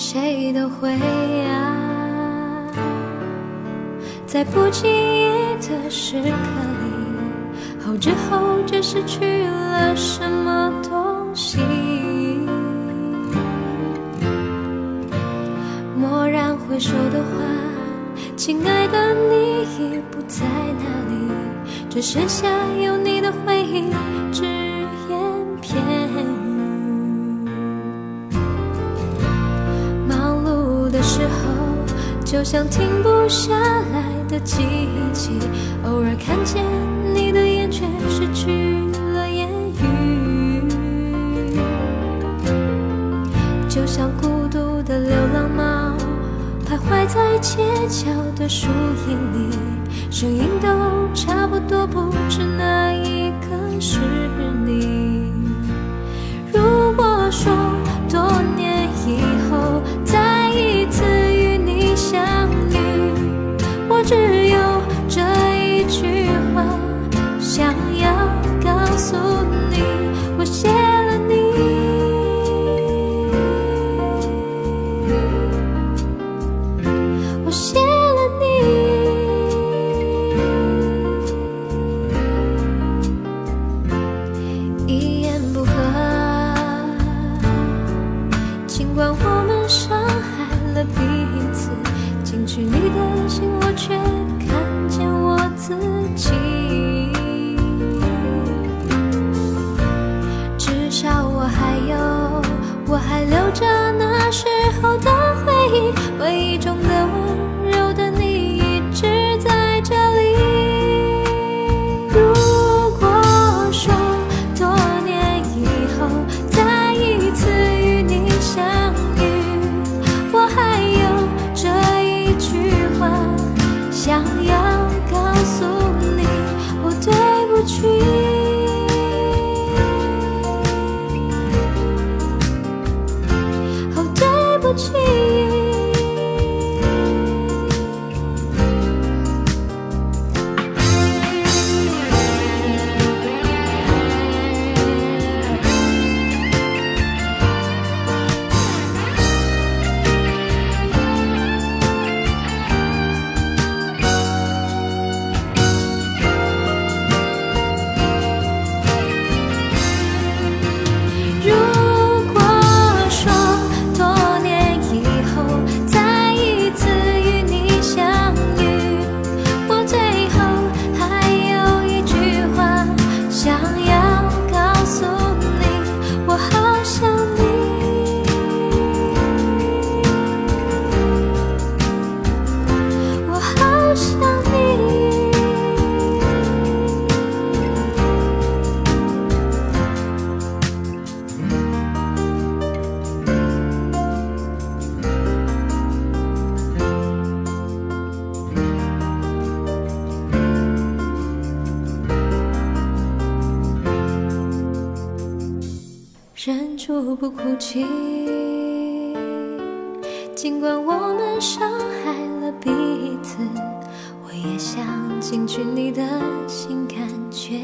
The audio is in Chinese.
谁都会啊，在不经意的时刻里，后知后觉失去了什么东西。蓦然回首的话，亲爱的你已不在那里，只剩下有你的回忆，只就像停不下来的机器，偶尔看见你的眼，却失去了言语。就像孤独的流浪猫，徘徊在街角的树荫里，声音都差不多，不知哪一个是你。只有这一句话想要告诉你，我谢了你，我谢了你，一言不合。尽管我们伤害了彼此，进去你的心，我却看见我自己。至少我还有，我还留着那时候的回忆，回忆中的我忍住不哭泣，尽管我们伤害了彼此，我也想进去你的心，感觉。